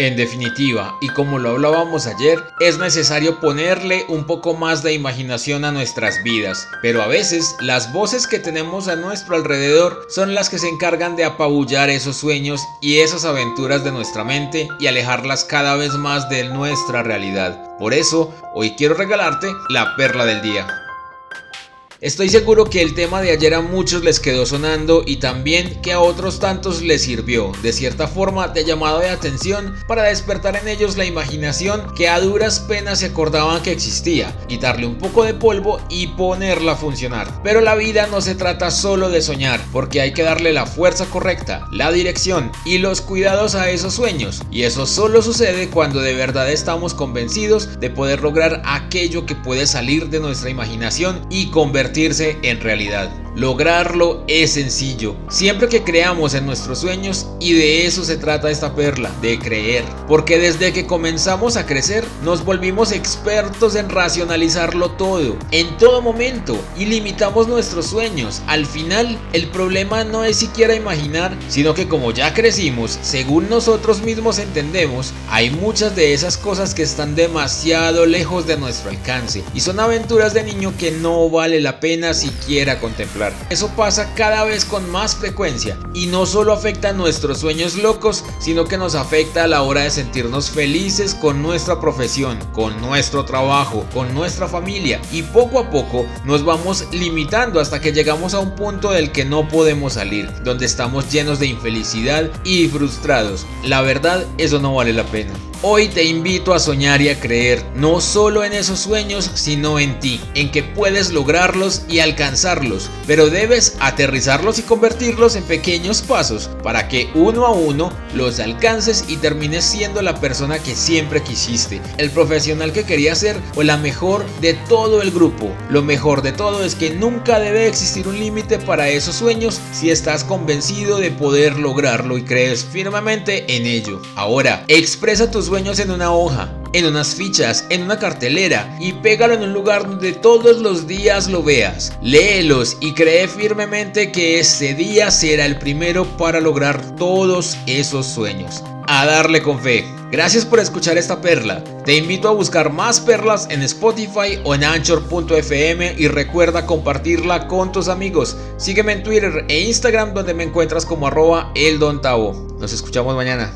En definitiva, y como lo hablábamos ayer, es necesario ponerle un poco más de imaginación a nuestras vidas, pero a veces las voces que tenemos a nuestro alrededor son las que se encargan de apabullar esos sueños y esas aventuras de nuestra mente y alejarlas cada vez más de nuestra realidad. Por eso, hoy quiero regalarte la perla del día. Estoy seguro que el tema de ayer a muchos les quedó sonando y también que a otros tantos les sirvió, de cierta forma, de llamado de atención para despertar en ellos la imaginación que a duras penas se acordaban que existía, quitarle un poco de polvo y ponerla a funcionar. Pero la vida no se trata solo de soñar, porque hay que darle la fuerza correcta, la dirección y los cuidados a esos sueños, y eso solo sucede cuando de verdad estamos convencidos de poder lograr aquello que puede salir de nuestra imaginación y convertirse en realidad. Lograrlo es sencillo, siempre que creamos en nuestros sueños y de eso se trata esta perla, de creer. Porque desde que comenzamos a crecer nos volvimos expertos en racionalizarlo todo, en todo momento, y limitamos nuestros sueños. Al final, el problema no es siquiera imaginar, sino que como ya crecimos, según nosotros mismos entendemos, hay muchas de esas cosas que están demasiado lejos de nuestro alcance y son aventuras de niño que no vale la pena siquiera contemplar. Eso pasa cada vez con más frecuencia y no solo afecta a nuestros sueños locos, sino que nos afecta a la hora de sentirnos felices con nuestra profesión, con nuestro trabajo, con nuestra familia y poco a poco nos vamos limitando hasta que llegamos a un punto del que no podemos salir, donde estamos llenos de infelicidad y frustrados. La verdad, eso no vale la pena. Hoy te invito a soñar y a creer, no solo en esos sueños, sino en ti, en que puedes lograrlos y alcanzarlos, pero debes aterrizarlos y convertirlos en pequeños pasos para que uno a uno los alcances y termines siendo la persona que siempre quisiste, el profesional que querías ser o la mejor de todo el grupo. Lo mejor de todo es que nunca debe existir un límite para esos sueños si estás convencido de poder lograrlo y crees firmemente en ello. Ahora, expresa tus sueños en una hoja, en unas fichas, en una cartelera y pégalo en un lugar donde todos los días lo veas. Léelos y cree firmemente que ese día será el primero para lograr todos esos sueños. A darle con fe. Gracias por escuchar esta perla. Te invito a buscar más perlas en Spotify o en anchor.fm y recuerda compartirla con tus amigos. Sígueme en Twitter e Instagram donde me encuentras como arroba eldontavo. Nos escuchamos mañana.